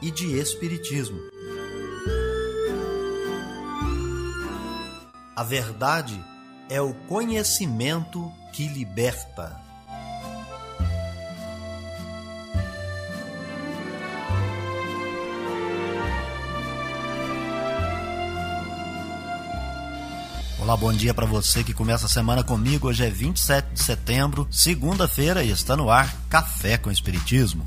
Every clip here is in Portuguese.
e de espiritismo. A verdade é o conhecimento que liberta. Olá, bom dia para você que começa a semana comigo. Hoje é 27 de setembro, segunda-feira, e está no ar Café com Espiritismo.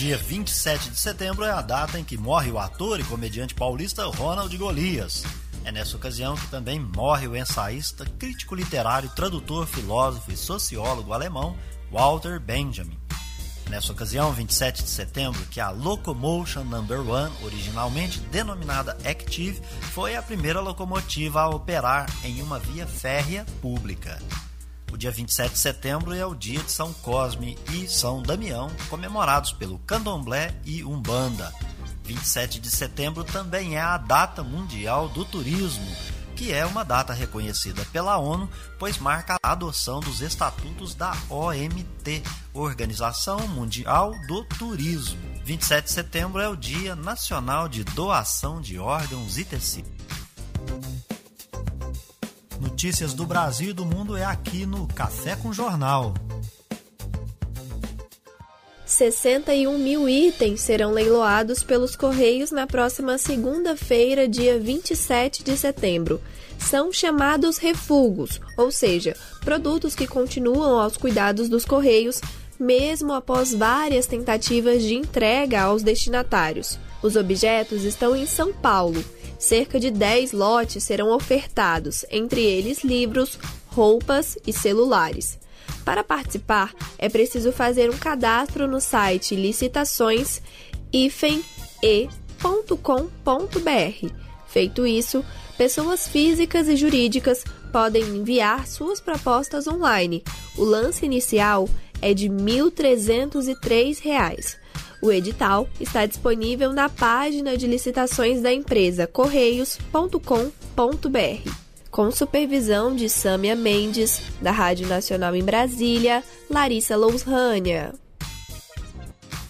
Dia 27 de setembro é a data em que morre o ator e comediante paulista Ronald Golias. É nessa ocasião que também morre o ensaísta, crítico literário, tradutor, filósofo e sociólogo alemão Walter Benjamin. Nessa ocasião, 27 de setembro, que a Locomotion Number One, originalmente denominada Active, foi a primeira locomotiva a operar em uma via férrea pública. O dia 27 de setembro é o dia de São Cosme e São Damião, comemorados pelo Candomblé e Umbanda. 27 de setembro também é a data mundial do turismo, que é uma data reconhecida pela ONU, pois marca a adoção dos estatutos da OMT, Organização Mundial do Turismo. 27 de setembro é o Dia Nacional de Doação de Órgãos e Tecidos. Notícias do Brasil e do mundo é aqui no Café com Jornal. 61 mil itens serão leiloados pelos Correios na próxima segunda-feira, dia 27 de setembro. São chamados refugos, ou seja, produtos que continuam aos cuidados dos Correios, mesmo após várias tentativas de entrega aos destinatários. Os objetos estão em São Paulo. Cerca de 10 lotes serão ofertados, entre eles livros, roupas e celulares. Para participar, é preciso fazer um cadastro no site licitações-e.com.br. Feito isso, pessoas físicas e jurídicas podem enviar suas propostas online. O lance inicial é de R$ 1.303. O edital está disponível na página de licitações da empresa correios.com.br com supervisão de Sâmia Mendes, da Rádio Nacional em Brasília, Larissa Lousrânia.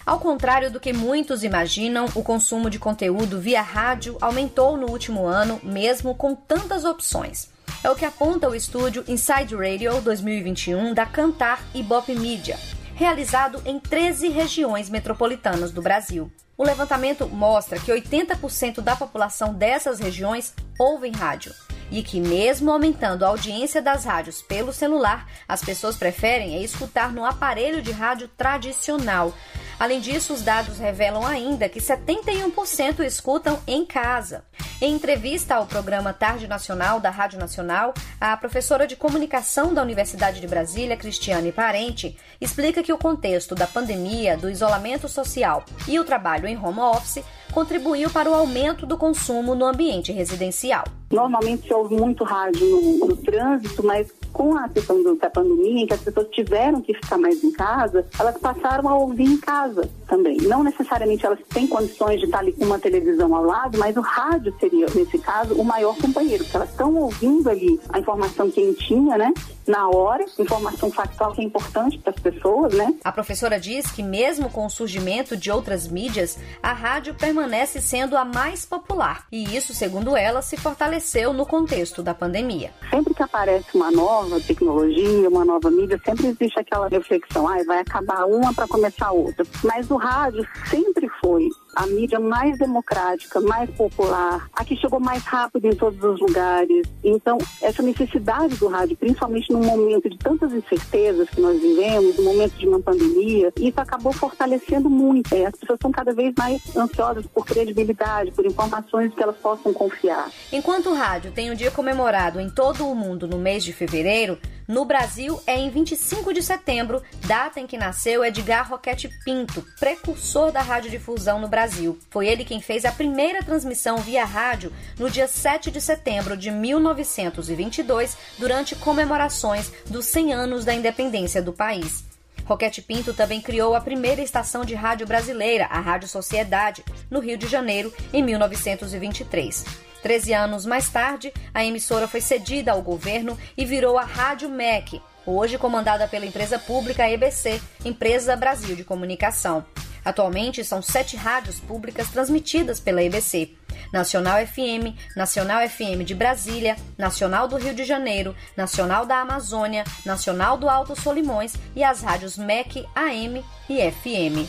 Ao contrário do que muitos imaginam, o consumo de conteúdo via rádio aumentou no último ano, mesmo com tantas opções. É o que aponta o estúdio Inside Radio 2021 da Cantar e Bop Media, realizado em 13 regiões metropolitanas do Brasil. O levantamento mostra que 80% da população dessas regiões ouvem rádio e que, mesmo aumentando a audiência das rádios pelo celular, as pessoas preferem escutar no aparelho de rádio tradicional. Além disso, os dados revelam ainda que 71% escutam em casa. Em entrevista ao programa Tarde Nacional da Rádio Nacional, a professora de comunicação da Universidade de Brasília, Cristiane Parente, explica que o contexto da pandemia, do isolamento social e o trabalho em home office contribuiu para o aumento do consumo no ambiente residencial. Normalmente se ouve muito rádio no, no trânsito, mas com a questão do, da pandemia, em que as pessoas tiveram que ficar mais em casa, elas passaram a ouvir em casa também. Não necessariamente elas têm condições de estar ali com uma televisão ao lado, mas o rádio seria, nesse caso, o maior companheiro, porque elas estão ouvindo ali a informação quentinha, né? Na hora, informação factual que é importante para as pessoas, né? A professora diz que mesmo com o surgimento de outras mídias, a rádio permanece sendo a mais popular. E isso, segundo ela, se fortaleceu no contexto da pandemia. Sempre que aparece uma nova tecnologia, uma nova mídia, sempre existe aquela reflexão, ah, vai acabar uma para começar outra. Mas o rádio sempre foi a mídia mais democrática, mais popular, a que chegou mais rápido em todos os lugares. Então, essa necessidade do rádio, principalmente num momento de tantas incertezas que nós vivemos, no momento de uma pandemia, isso acabou fortalecendo muito. É, as pessoas estão cada vez mais ansiosas por credibilidade, por informações que elas possam confiar. Enquanto o rádio tem um dia comemorado em todo o mundo no mês de fevereiro, no Brasil é em 25 de setembro, data em que nasceu Edgar Roquete Pinto, precursor da radiodifusão no Brasil. Foi ele quem fez a primeira transmissão via rádio no dia 7 de setembro de 1922, durante comemorações dos 100 anos da independência do país. Roquete Pinto também criou a primeira estação de rádio brasileira, a Rádio Sociedade, no Rio de Janeiro, em 1923. Treze anos mais tarde, a emissora foi cedida ao governo e virou a Rádio MEC, hoje comandada pela empresa pública EBC, Empresa Brasil de Comunicação. Atualmente, são sete rádios públicas transmitidas pela EBC. Nacional FM, Nacional FM de Brasília, Nacional do Rio de Janeiro, Nacional da Amazônia, Nacional do Alto Solimões e as rádios MEC, AM e FM.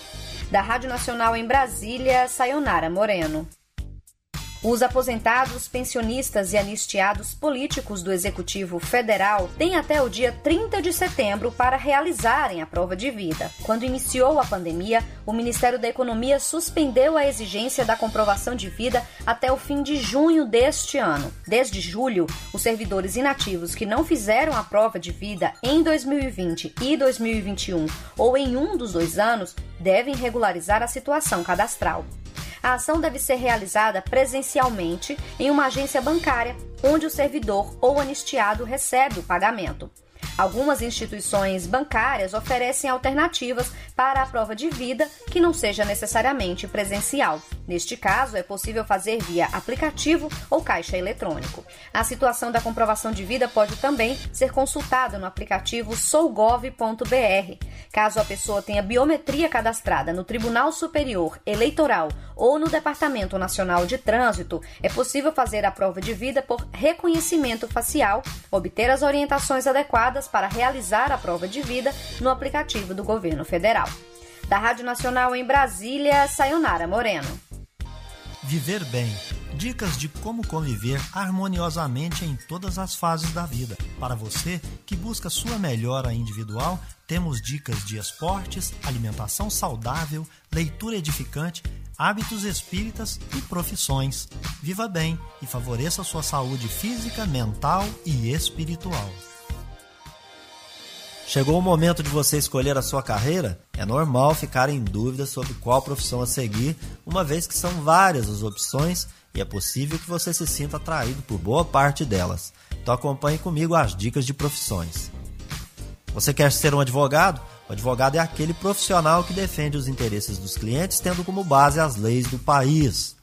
Da Rádio Nacional em Brasília, Sayonara Moreno. Os aposentados, pensionistas e anistiados políticos do Executivo Federal têm até o dia 30 de setembro para realizarem a prova de vida. Quando iniciou a pandemia, o Ministério da Economia suspendeu a exigência da comprovação de vida até o fim de junho deste ano. Desde julho, os servidores inativos que não fizeram a prova de vida em 2020 e 2021 ou em um dos dois anos devem regularizar a situação cadastral. A ação deve ser realizada presencialmente em uma agência bancária onde o servidor ou anistiado recebe o pagamento. Algumas instituições bancárias oferecem alternativas para a prova de vida que não seja necessariamente presencial. Neste caso, é possível fazer via aplicativo ou caixa eletrônico. A situação da comprovação de vida pode também ser consultada no aplicativo sougov.br. Caso a pessoa tenha biometria cadastrada no Tribunal Superior Eleitoral ou no Departamento Nacional de Trânsito, é possível fazer a prova de vida por reconhecimento facial, obter as orientações adequadas para realizar a prova de vida no aplicativo do governo federal. Da Rádio Nacional em Brasília, Sayonara Moreno. Viver bem. Dicas de como conviver harmoniosamente em todas as fases da vida. Para você que busca sua melhora individual, temos dicas de esportes, alimentação saudável, leitura edificante, hábitos espíritas e profissões. Viva bem e favoreça sua saúde física, mental e espiritual. Chegou o momento de você escolher a sua carreira? É normal ficar em dúvida sobre qual profissão a seguir, uma vez que são várias as opções e é possível que você se sinta atraído por boa parte delas. Então acompanhe comigo as dicas de profissões. Você quer ser um advogado? O advogado é aquele profissional que defende os interesses dos clientes, tendo como base as leis do país.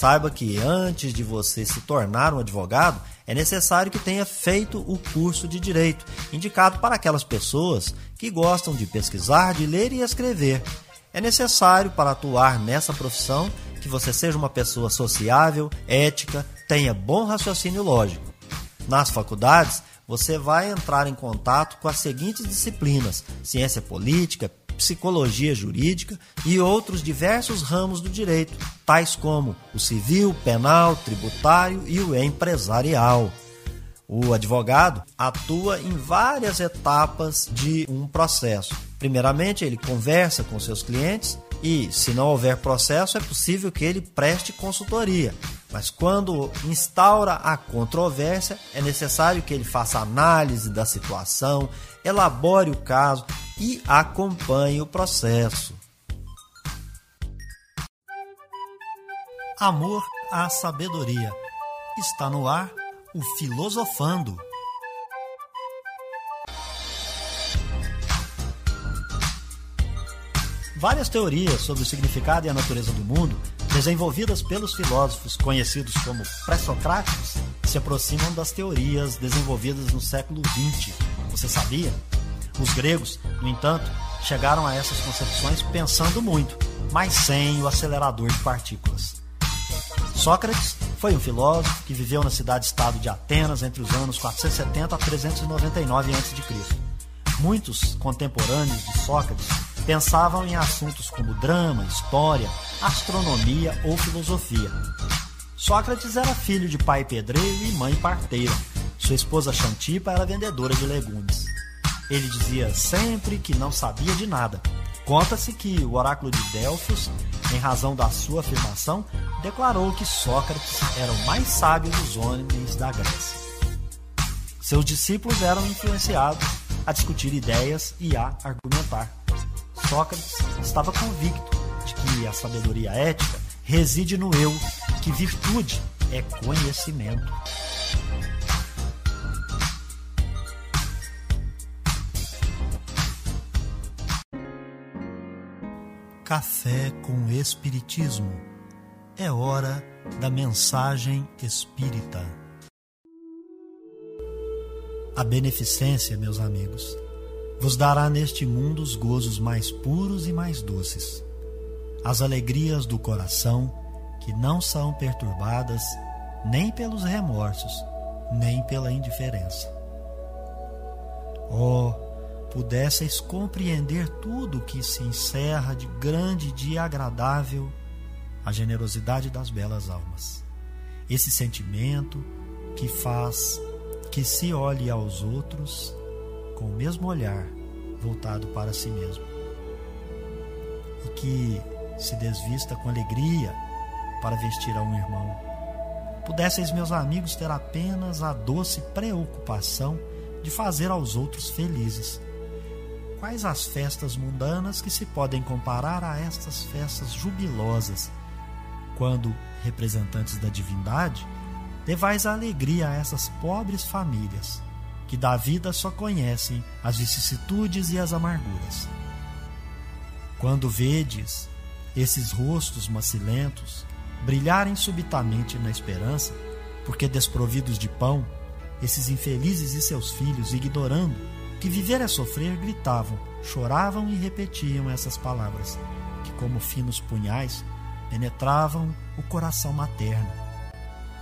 Saiba que antes de você se tornar um advogado, é necessário que tenha feito o curso de direito, indicado para aquelas pessoas que gostam de pesquisar, de ler e escrever. É necessário para atuar nessa profissão que você seja uma pessoa sociável, ética, tenha bom raciocínio lógico. Nas faculdades, você vai entrar em contato com as seguintes disciplinas: ciência política, psicologia jurídica e outros diversos ramos do direito, tais como o civil, penal, tributário e o empresarial. O advogado atua em várias etapas de um processo. Primeiramente, ele conversa com seus clientes e, se não houver processo, é possível que ele preste consultoria. Mas quando instaura a controvérsia, é necessário que ele faça análise da situação, elabore o caso e acompanhe o processo. Amor à sabedoria. Está no ar o Filosofando. Várias teorias sobre o significado e a natureza do mundo, desenvolvidas pelos filósofos conhecidos como pré-socráticos, se aproximam das teorias desenvolvidas no século XX. Você sabia? Os gregos, no entanto, chegaram a essas concepções pensando muito, mas sem o acelerador de partículas. Sócrates foi um filósofo que viveu na cidade-estado de Atenas entre os anos 470 a 399 a.C. Muitos contemporâneos de Sócrates pensavam em assuntos como drama, história, astronomia ou filosofia. Sócrates era filho de pai pedreiro e mãe parteira. Sua esposa Xantipa era vendedora de legumes. Ele dizia sempre que não sabia de nada. Conta-se que o oráculo de Delfos, em razão da sua afirmação, declarou que Sócrates era o mais sábio dos homens da Grécia. Seus discípulos eram influenciados a discutir ideias e a argumentar. Sócrates estava convicto de que a sabedoria ética reside no eu, que virtude é conhecimento. Café com Espiritismo. É hora da mensagem espírita. A beneficência, meus amigos, vos dará neste mundo os gozos mais puros e mais doces, as alegrias do coração que não são perturbadas nem pelos remorsos, nem pela indiferença. Oh, pudesseis compreender tudo que se encerra de grande e agradável a generosidade das belas almas. Esse sentimento que faz que se olhe aos outros com o mesmo olhar voltado para si mesmo. E que se desvista com alegria para vestir a um irmão. Pudesseis, meus amigos, ter apenas a doce preocupação de fazer aos outros felizes quais as festas mundanas que se podem comparar a estas festas jubilosas, quando, representantes da divindade, levais a alegria a essas pobres famílias, que da vida só conhecem as vicissitudes e as amarguras. Quando vedes esses rostos macilentos brilharem subitamente na esperança, porque desprovidos de pão, esses infelizes e seus filhos, ignorando que viver é sofrer, gritavam, choravam e repetiam essas palavras, que, como finos punhais, penetravam o coração materno.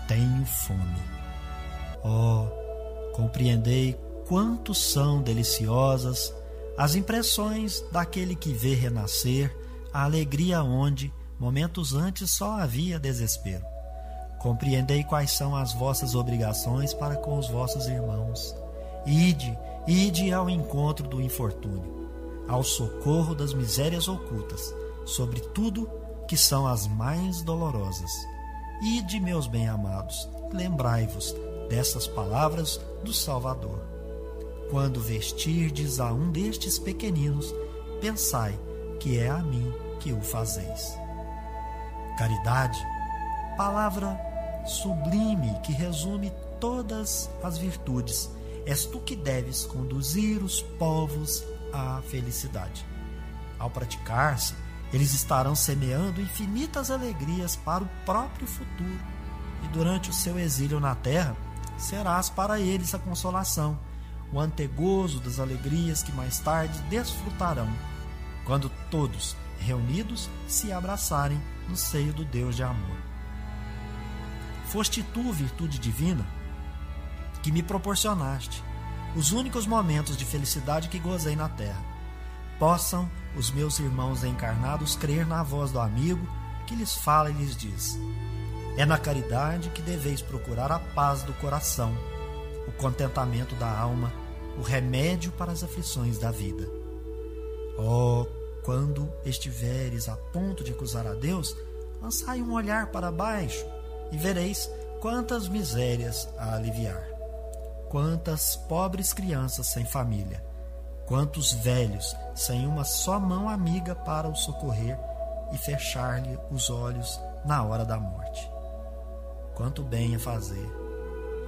Tenho fome. Oh, compreendei quanto são deliciosas as impressões daquele que vê renascer a alegria onde, momentos antes, só havia desespero. Compreendei quais são as vossas obrigações para com os vossos irmãos. Ide Ide ao encontro do infortúnio, ao socorro das misérias ocultas, sobre tudo que são as mais dolorosas. Ide, meus bem-amados, lembrai-vos dessas palavras do Salvador. Quando vestirdes a um destes pequeninos, pensai que é a mim que o fazeis. Caridade, palavra sublime que resume todas as virtudes És tu que deves conduzir os povos à felicidade. Ao praticar-se, eles estarão semeando infinitas alegrias para o próprio futuro, e durante o seu exílio na terra, serás para eles a consolação, o antegozo das alegrias que mais tarde desfrutarão, quando todos, reunidos, se abraçarem no seio do Deus de amor. Foste tu, virtude divina, que me proporcionaste, os únicos momentos de felicidade que gozei na terra. Possam os meus irmãos encarnados crer na voz do amigo que lhes fala e lhes diz: É na caridade que deveis procurar a paz do coração, o contentamento da alma, o remédio para as aflições da vida. Oh, quando estiveres a ponto de acusar a Deus, lançai um olhar para baixo e vereis quantas misérias a aliviar. Quantas pobres crianças sem família, quantos velhos sem uma só mão amiga para o socorrer e fechar-lhe os olhos na hora da morte. Quanto bem a fazer.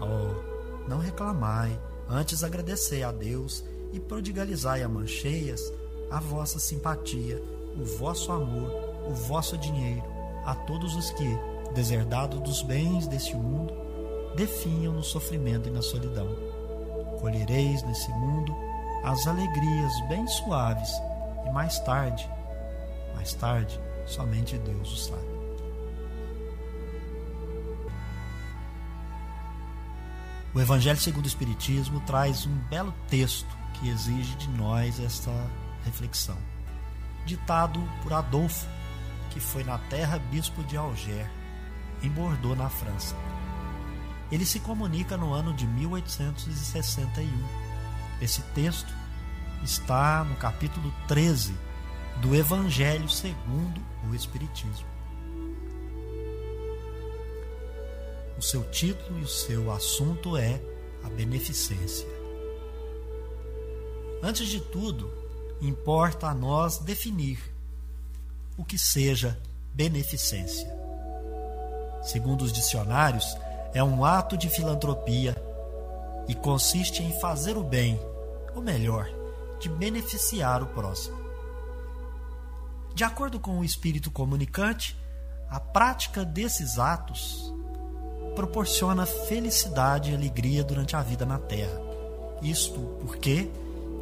Oh, não reclamai, antes agradecei a Deus e prodigalizai a mancheias a vossa simpatia, o vosso amor, o vosso dinheiro, a todos os que, deserdados dos bens deste mundo, definham no sofrimento e na solidão. Colhereis nesse mundo as alegrias bem suaves e mais tarde, mais tarde, somente Deus o sabe. O Evangelho segundo o Espiritismo traz um belo texto que exige de nós esta reflexão. ditado por Adolfo, que foi na terra bispo de Alger, em Bordeaux, na França. Ele se comunica no ano de 1861. Esse texto está no capítulo 13 do Evangelho segundo o Espiritismo. O seu título e o seu assunto é a beneficência. Antes de tudo, importa a nós definir o que seja beneficência. Segundo os dicionários, é um ato de filantropia e consiste em fazer o bem, ou melhor, de beneficiar o próximo. De acordo com o espírito comunicante, a prática desses atos proporciona felicidade e alegria durante a vida na Terra. Isto porque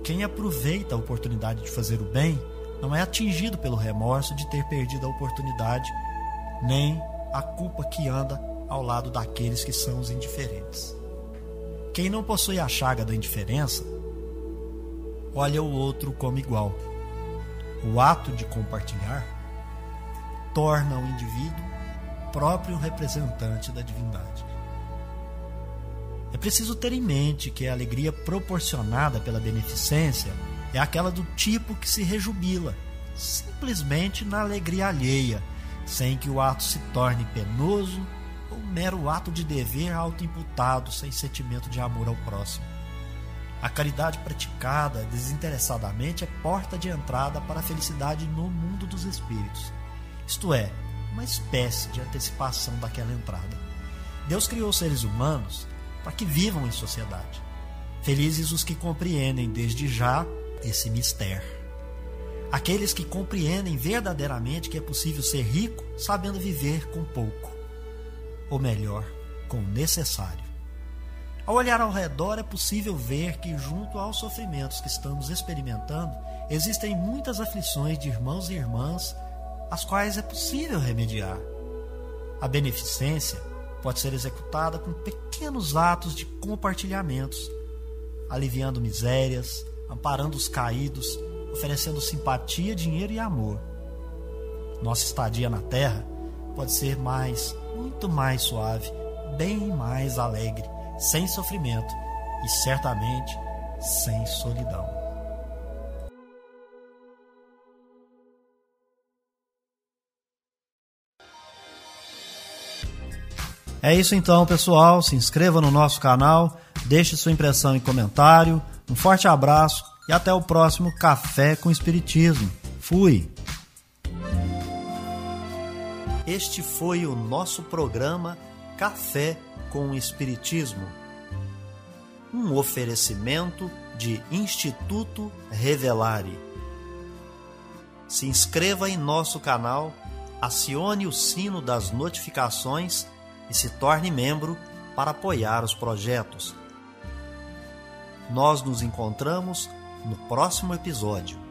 quem aproveita a oportunidade de fazer o bem não é atingido pelo remorso de ter perdido a oportunidade, nem a culpa que anda ao lado daqueles que são os indiferentes. Quem não possui a chaga da indiferença, olha o outro como igual. O ato de compartilhar torna o indivíduo próprio representante da divindade. É preciso ter em mente que a alegria proporcionada pela beneficência é aquela do tipo que se rejubila, simplesmente na alegria alheia, sem que o ato se torne penoso mero ato de dever autoimputado sem sentimento de amor ao próximo. A caridade praticada desinteressadamente é porta de entrada para a felicidade no mundo dos espíritos. Isto é, uma espécie de antecipação daquela entrada. Deus criou seres humanos para que vivam em sociedade. Felizes os que compreendem desde já esse mistério. Aqueles que compreendem verdadeiramente que é possível ser rico sabendo viver com pouco, ou melhor, com o necessário. Ao olhar ao redor, é possível ver que, junto aos sofrimentos que estamos experimentando, existem muitas aflições de irmãos e irmãs, as quais é possível remediar. A beneficência pode ser executada com pequenos atos de compartilhamentos, aliviando misérias, amparando os caídos, oferecendo simpatia, dinheiro e amor. Nossa estadia na Terra pode ser mais, muito mais suave, bem mais alegre sem sofrimento e certamente sem solidão. É isso então, pessoal. Se inscreva no nosso canal, deixe sua impressão em comentário. Um forte abraço e até o próximo Café com Espiritismo. Fui! Este foi o nosso programa Café com o Espiritismo. Um oferecimento de Instituto Revelare. Se inscreva em nosso canal, acione o sino das notificações e se torne membro para apoiar os projetos. Nós nos encontramos no próximo episódio.